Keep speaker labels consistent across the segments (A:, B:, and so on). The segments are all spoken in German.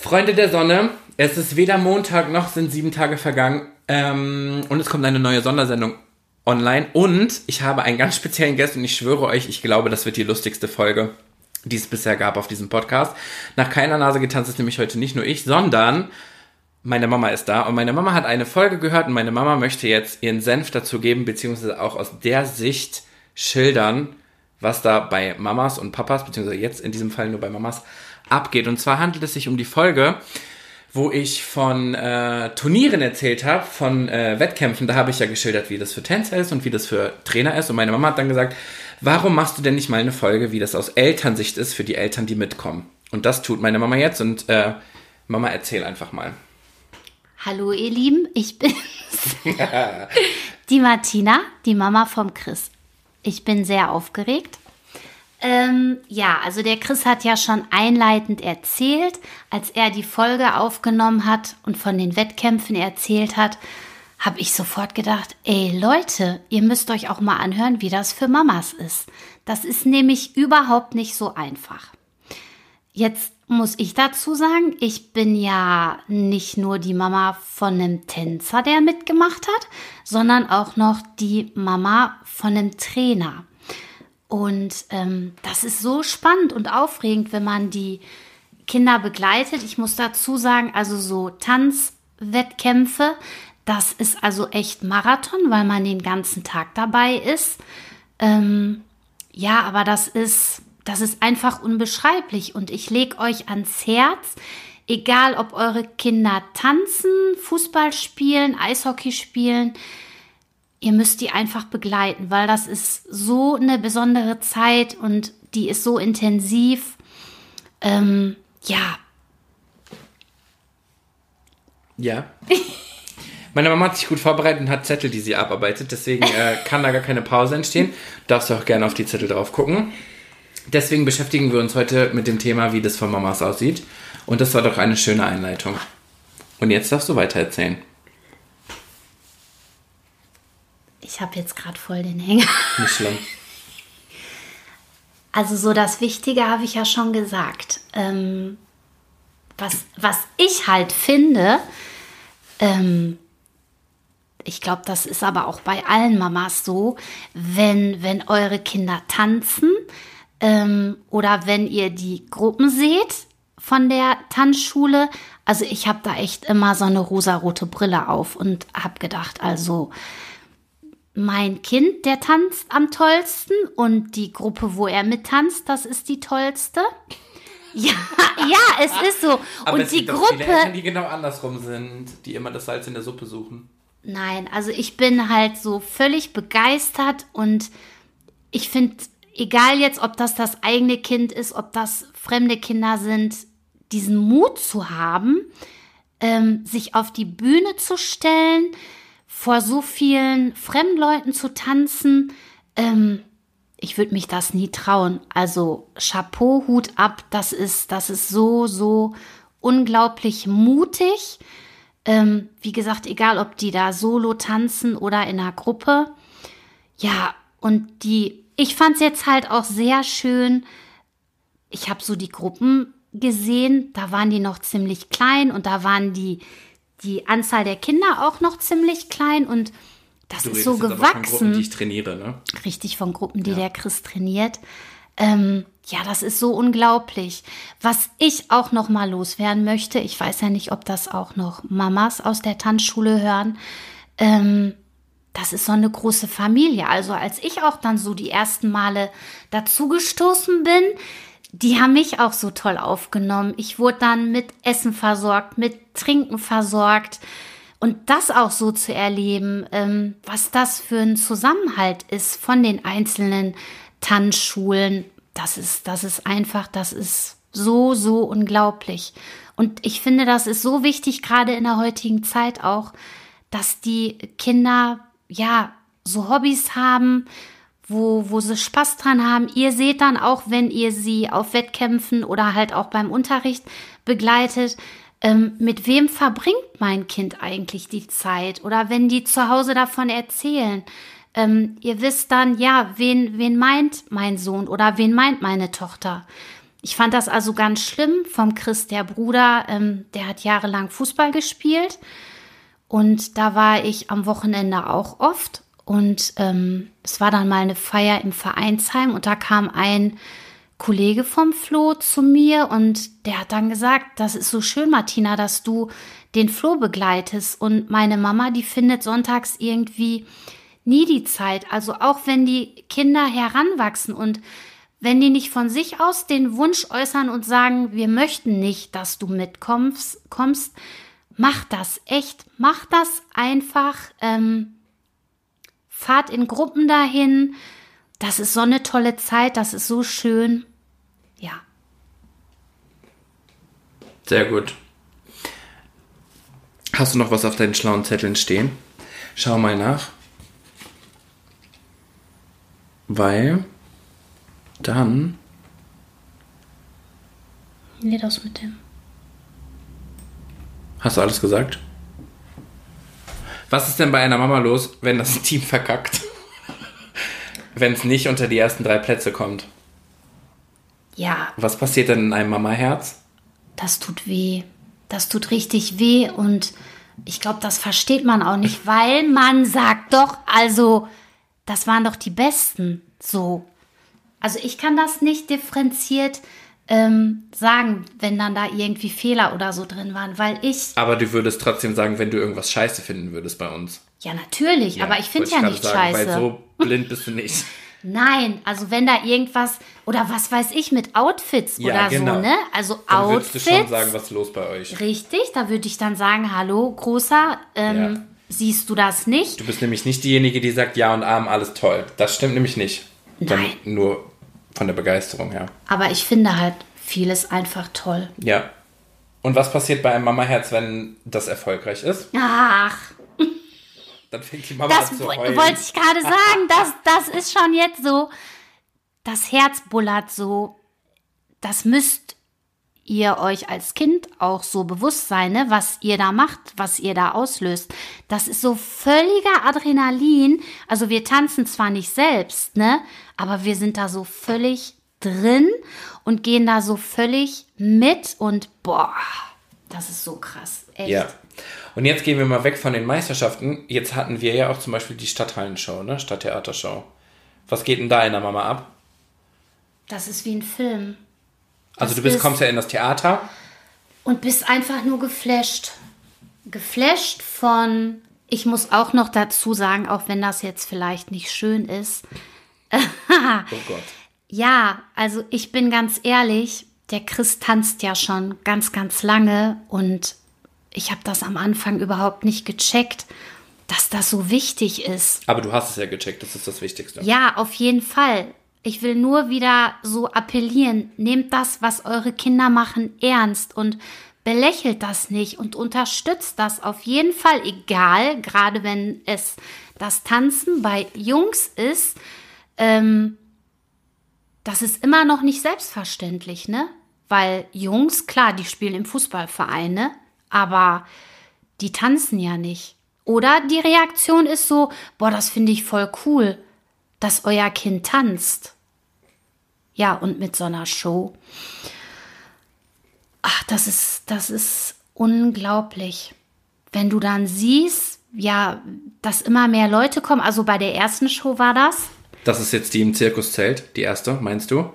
A: Freunde der Sonne, es ist weder Montag noch sind sieben Tage vergangen ähm, und es kommt eine neue Sondersendung online und ich habe einen ganz speziellen Gast und ich schwöre euch, ich glaube, das wird die lustigste Folge, die es bisher gab auf diesem Podcast. Nach keiner Nase getanzt ist nämlich heute nicht nur ich, sondern meine Mama ist da und meine Mama hat eine Folge gehört und meine Mama möchte jetzt ihren Senf dazu geben, beziehungsweise auch aus der Sicht schildern, was da bei Mamas und Papas, beziehungsweise jetzt in diesem Fall nur bei Mamas, abgeht. Und zwar handelt es sich um die Folge, wo ich von äh, Turnieren erzählt habe, von äh, Wettkämpfen. Da habe ich ja geschildert, wie das für Tänzer ist und wie das für Trainer ist. Und meine Mama hat dann gesagt, warum machst du denn nicht mal eine Folge, wie das aus Elternsicht ist für die Eltern, die mitkommen? Und das tut meine Mama jetzt. Und äh, Mama, erzähl einfach mal.
B: Hallo ihr Lieben, ich bin's. die Martina, die Mama vom Chris. Ich bin sehr aufgeregt. Ähm, ja, also der Chris hat ja schon einleitend erzählt, als er die Folge aufgenommen hat und von den Wettkämpfen erzählt hat, habe ich sofort gedacht, ey Leute, ihr müsst euch auch mal anhören, wie das für Mamas ist. Das ist nämlich überhaupt nicht so einfach. Jetzt muss ich dazu sagen, ich bin ja nicht nur die Mama von einem Tänzer, der mitgemacht hat, sondern auch noch die Mama von einem Trainer. Und ähm, das ist so spannend und aufregend, wenn man die Kinder begleitet. Ich muss dazu sagen, also so Tanzwettkämpfe, das ist also echt Marathon, weil man den ganzen Tag dabei ist. Ähm, ja, aber das ist, das ist einfach unbeschreiblich und ich lege euch ans Herz, egal ob eure Kinder tanzen, Fußball spielen, Eishockey spielen, ihr müsst die einfach begleiten, weil das ist so eine besondere Zeit und die ist so intensiv. Ähm, ja.
A: Ja. Meine Mama hat sich gut vorbereitet und hat Zettel, die sie abarbeitet. Deswegen äh, kann da gar keine Pause entstehen. Darfst du auch gerne auf die Zettel drauf gucken. Deswegen beschäftigen wir uns heute mit dem Thema, wie das von Mamas aussieht. Und das war doch eine schöne Einleitung. Und jetzt darfst du weiter erzählen.
B: Ich habe jetzt gerade voll den Hänger.
A: Nicht schlimm.
B: Also so das Wichtige habe ich ja schon gesagt. Ähm, was, was ich halt finde, ähm, ich glaube, das ist aber auch bei allen Mamas so, wenn, wenn eure Kinder tanzen ähm, oder wenn ihr die Gruppen seht von der Tanzschule, also ich habe da echt immer so eine rosarote Brille auf und habe gedacht, also mein Kind, der tanzt am tollsten und die Gruppe, wo er mittanzt, das ist die tollste. Ja, ja, es ist so.
A: Aber
B: und
A: es
B: die Gruppe.
A: viele Eltern, die genau andersrum sind, die immer das Salz in der Suppe suchen.
B: Nein, also ich bin halt so völlig begeistert und ich finde, egal jetzt, ob das das eigene Kind ist, ob das fremde Kinder sind, diesen Mut zu haben, ähm, sich auf die Bühne zu stellen, vor so vielen fremden Leuten zu tanzen, ähm, ich würde mich das nie trauen. Also Chapeau, Hut ab, das ist, das ist so, so unglaublich mutig. Ähm, wie gesagt, egal ob die da solo tanzen oder in einer Gruppe. Ja, und die, ich fand es jetzt halt auch sehr schön. Ich habe so die Gruppen gesehen, da waren die noch ziemlich klein und da waren die, die Anzahl der Kinder auch noch ziemlich klein und das
A: Du
B: ist so
A: aber von
B: gewachsen.
A: Gruppen, die ich trainiere, ne?
B: Richtig von Gruppen, die
A: Ja.
B: der Chris trainiert. Ähm, ja, das ist so unglaublich. Was ich auch noch mal loswerden möchte, ich weiß ja nicht, ob das auch noch Mamas aus der Tanzschule hören. Ähm, das ist so eine große Familie. Also als ich auch dann so die ersten Male dazugestoßen bin, die haben mich auch so toll aufgenommen. Ich wurde dann mit Essen versorgt, mit Trinken versorgt. Und das auch so zu erleben, ähm, was das für ein Zusammenhalt ist von den einzelnen Tanzschulen, das ist, das ist einfach, das ist so, so unglaublich. Und ich finde, das ist so wichtig, gerade in der heutigen Zeit auch, dass die Kinder, ja, so Hobbys haben, wo, wo sie Spaß dran haben. Ihr seht dann auch, wenn ihr sie auf Wettkämpfen oder halt auch beim Unterricht begleitet, ähm, mit wem verbringt mein Kind eigentlich die Zeit? Oder wenn die zu Hause davon erzählen, ähm, ihr wisst dann, ja, wen, wen meint mein Sohn oder wen meint meine Tochter? ich fand das also ganz schlimm vom Chris, der Bruder, ähm, der hat jahrelang Fußball gespielt. Und da war ich am Wochenende auch oft. Und ähm, es war dann mal eine Feier im Vereinsheim und da kam ein Kollege vom Flo zu mir und der hat dann gesagt, das ist so schön, Martina, dass du den Flo begleitest. Und meine Mama, die findet sonntags irgendwie nie die Zeit. Also auch wenn die Kinder heranwachsen und wenn die nicht von sich aus den Wunsch äußern und sagen, wir möchten nicht, dass du mitkommst, kommst, mach das echt, mach das einfach. Ähm, fahrt in Gruppen dahin. Das ist so eine tolle Zeit, das ist so schön. Ja.
A: Sehr gut. Hast du noch was auf deinen schlauen Zetteln stehen? Schau mal nach. Weil dann.
B: Nee, das mit dem.
A: Hast du alles gesagt? Was ist denn bei einer Mama los, wenn das Team verkackt? wenn es nicht unter die ersten drei Plätze kommt?
B: Ja.
A: Was passiert denn in einem Mama-Herz?
B: Das tut weh. Das tut richtig weh und ich glaube, das versteht man auch nicht, weil man sagt doch, also, das waren doch die Besten. So. Also ich kann das nicht differenziert ähm, sagen, wenn dann da irgendwie Fehler oder so drin waren, weil ich.
A: Aber du würdest trotzdem sagen, wenn du irgendwas scheiße finden würdest bei uns.
B: Ja, natürlich, ja, aber ich finde ja nicht sagen, scheiße.
A: Weil so blind bist du nicht.
B: Nein, also wenn da irgendwas oder was weiß ich mit Outfits ja, oder genau. so, ne? Also dann Outfits. Würdest du schon
A: sagen, was ist los bei euch?
B: Richtig, da würde ich dann sagen, hallo, großer, ähm, ja. siehst du das nicht?
A: Du bist nämlich nicht diejenige, die sagt, ja und Arm, alles toll. Das stimmt nämlich nicht. Nein. Dann nur von der Begeisterung her.
B: Aber ich finde halt vieles einfach toll.
A: Ja. Und was passiert bei einem Mamaherz, wenn das erfolgreich ist?
B: Ach.
A: Dann fängt die Mama
B: das
A: an zu heulen.
B: wollte ich gerade sagen. Das, das ist schon jetzt so. Das Herz bullert so. Das müsst ihr euch als Kind auch so bewusst sein, ne, was ihr da macht, was ihr da auslöst. Das ist so völliger Adrenalin. Also wir tanzen zwar nicht selbst, ne, aber wir sind da so völlig drin und gehen da so völlig mit und boah, das ist so krass. Echt.
A: Ja. Und jetzt gehen wir mal weg von den Meisterschaften. Jetzt hatten wir ja auch zum Beispiel die Stadthallenshow, ne? Stadttheatershow. Was geht denn da in der Mama ab?
B: Das ist wie ein Film.
A: Also du bist, kommst ja in das Theater.
B: Und bist einfach nur geflasht. Geflasht von, ich muss auch noch dazu sagen, auch wenn das jetzt vielleicht nicht schön ist.
A: oh Gott.
B: Ja, also ich bin ganz ehrlich, der Chris tanzt ja schon ganz, ganz lange und ich habe das am Anfang überhaupt nicht gecheckt, dass das so wichtig ist.
A: Aber du hast es ja gecheckt, das ist das Wichtigste.
B: Ja, auf jeden Fall. Ich will nur wieder so appellieren, nehmt das, was eure Kinder machen, ernst und belächelt das nicht und unterstützt das auf jeden Fall, egal, gerade wenn es das Tanzen bei Jungs ist, ähm, das ist immer noch nicht selbstverständlich, ne? Weil Jungs, klar, die spielen im Fußballverein, ne? Aber die tanzen ja nicht. Oder die Reaktion ist so, boah, das finde ich voll cool dass euer Kind tanzt. Ja, und mit so einer Show. Ach, das ist, das ist unglaublich. Wenn du dann siehst, ja, dass immer mehr Leute kommen. Also bei der ersten Show war das.
A: Das ist jetzt die im Zirkuszelt, die erste, meinst du?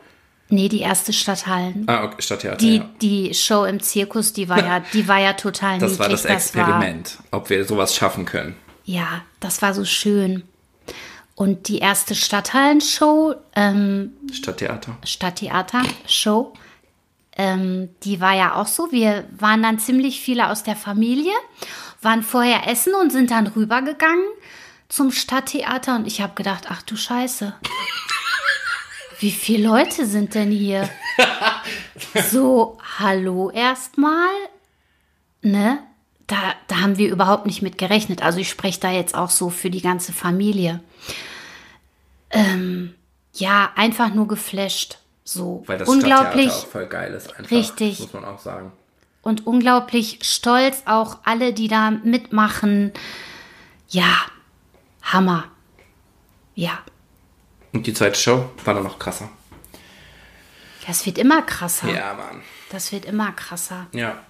B: Nee, die erste Stadthallen.
A: Ah, okay, Stadttheater.
B: Die,
A: ja.
B: die Show im Zirkus, die war ja, die war ja total
A: Das
B: niedlich.
A: war das Experiment, das war, ob wir sowas schaffen können.
B: Ja, das war so schön. Und die erste Stadthallenshow, ähm,
A: Stadttheater.
B: Stadttheater-Show, ähm, die war ja auch so. Wir waren dann ziemlich viele aus der Familie, waren vorher essen und sind dann rübergegangen zum Stadttheater. Und ich habe gedacht, ach du Scheiße. Wie viele Leute sind denn hier? so, hallo erstmal. Ne? Da, da haben wir überhaupt nicht mit gerechnet. Also ich spreche da jetzt auch so für die ganze Familie. Ähm, ja, einfach nur geflasht. So
A: Weil das
B: unglaublich
A: auch voll geil ist, einfach,
B: richtig.
A: muss man auch sagen.
B: Und unglaublich stolz auch alle, die da mitmachen. Ja, Hammer. Ja.
A: Und die zweite Show war dann noch krasser.
B: Das wird immer krasser.
A: Ja, Mann.
B: Das wird immer krasser.
A: Ja.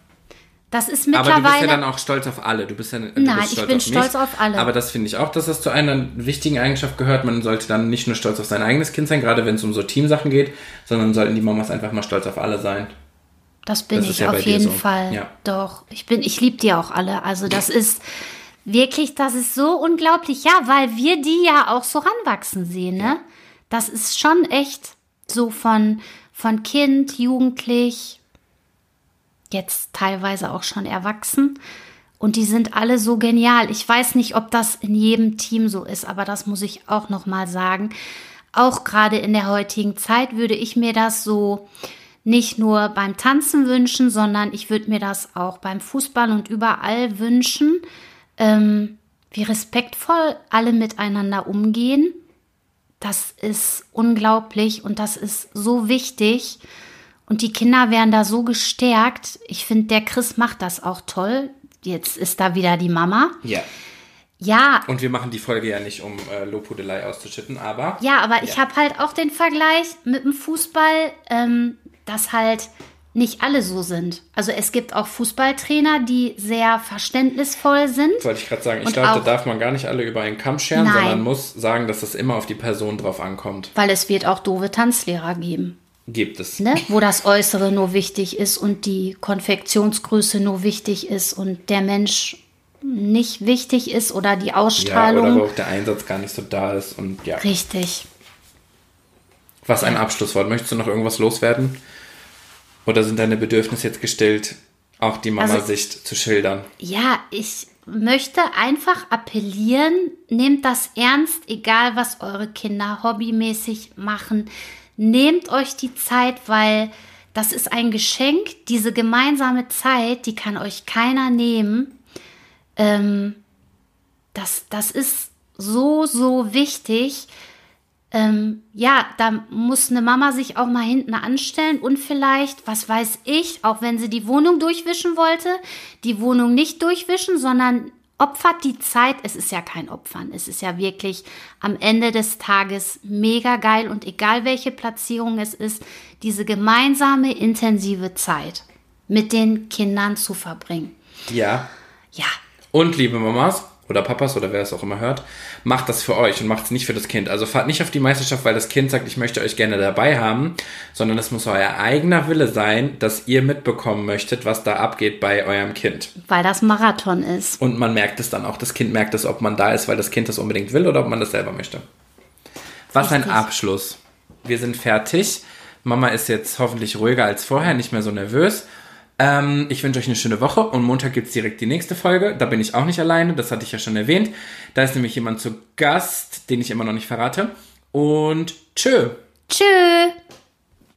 B: Das ist
A: Aber du bist
B: mittlerweile.
A: ja dann auch stolz auf alle. Du bist ja, du
B: Nein,
A: bist
B: ich bin
A: auf
B: stolz
A: mich.
B: auf alle.
A: Aber das finde ich auch, dass das zu einer wichtigen Eigenschaft gehört. Man sollte dann nicht nur stolz auf sein eigenes Kind sein, gerade wenn es um so Teamsachen geht, sondern sollten die Mamas einfach mal stolz auf alle sein.
B: Das bin
A: Das
B: ich
A: ja
B: auf jeden
A: so.
B: Fall.
A: Ja.
B: Doch, ich bin, ich liebe die auch alle. Also das ist wirklich, das ist so unglaublich. Ja, weil wir die ja auch so ranwachsen sehen, ne? Das ist schon echt so von, von Kind, Jugendlich, jetzt teilweise auch schon erwachsen. Und die sind alle so genial. Ich weiß nicht, ob das in jedem Team so ist, aber das muss ich auch noch mal sagen. Auch gerade in der heutigen Zeit würde ich mir das so nicht nur beim Tanzen wünschen, sondern ich würde mir das auch beim Fußball und überall wünschen, ähm, wie respektvoll alle miteinander umgehen. Das ist unglaublich und das ist so wichtig. Und die Kinder werden da so gestärkt. Ich finde, der Chris macht das auch toll. Jetzt ist da wieder die Mama.
A: Ja.
B: Ja,
A: Und wir machen die Folge ja nicht, um äh, Lobhudelei auszuschütten, aber
B: ja, aber ich
A: Ja.
B: habe halt auch den Vergleich mit dem Fußball, ähm, dass halt nicht alle so sind. Also es gibt auch Fußballtrainer, die sehr verständnisvoll sind.
A: wollte ich gerade sagen, ich glaube, da darf man gar nicht alle über einen Kamm scheren,
B: Nein.
A: sondern muss sagen, dass es immer auf die Person drauf ankommt.
B: Weil es wird auch doofe Tanzlehrer geben,
A: Gibt es.
B: ne? wo das Äußere nur wichtig ist und die Konfektionsgröße nur wichtig ist und der Mensch nicht wichtig ist oder die
A: Ja,
B: Ausstrahlung.
A: oder wo auch der Einsatz gar nicht so da ist und ja.
B: Richtig.
A: Was ein Abschlusswort. Möchtest du noch irgendwas loswerden? Oder sind deine Bedürfnisse jetzt gestillt, auch die
B: Also-
A: Mama-Sicht zu schildern?
B: Ja, ich möchte einfach appellieren, nehmt das ernst, egal was eure Kinder hobbymäßig machen. Nehmt euch die Zeit, weil das ist ein Geschenk. Diese gemeinsame Zeit, die kann euch keiner nehmen. Ähm, das, das ist so, so wichtig. Ähm, ja, da muss eine Mama sich auch mal hinten anstellen und vielleicht, was weiß ich, auch wenn sie die Wohnung durchwischen wollte, die Wohnung nicht durchwischen, sondern opfert die Zeit. Es ist ja kein Opfern, es ist ja wirklich am Ende des Tages mega geil und egal welche Platzierung es ist, diese gemeinsame intensive Zeit mit den Kindern zu verbringen.
A: Ja.
B: Ja,
A: Und liebe Mamas oder Papas oder wer es auch immer hört, macht das für euch und macht es nicht für das Kind. Also fahrt nicht auf die Meisterschaft, weil das Kind sagt, ich möchte euch gerne dabei haben, sondern es muss euer eigener Wille sein, dass ihr mitbekommen möchtet, was da abgeht bei eurem Kind.
B: weil das Marathon ist.
A: Und man merkt es dann auch, das Kind merkt es, ob man da ist, weil das Kind das unbedingt will oder ob man das selber möchte. Was ein
B: Richtig.
A: Abschluss. Wir sind fertig. Mama ist jetzt hoffentlich ruhiger als vorher, nicht mehr so nervös. Ähm, ich wünsche euch eine schöne Woche und Montag gibt es direkt die nächste Folge. Da bin ich auch nicht alleine, das hatte ich ja schon erwähnt. Da ist nämlich jemand zu Gast, den ich immer noch nicht verrate. Und tschö.
B: Tschüss.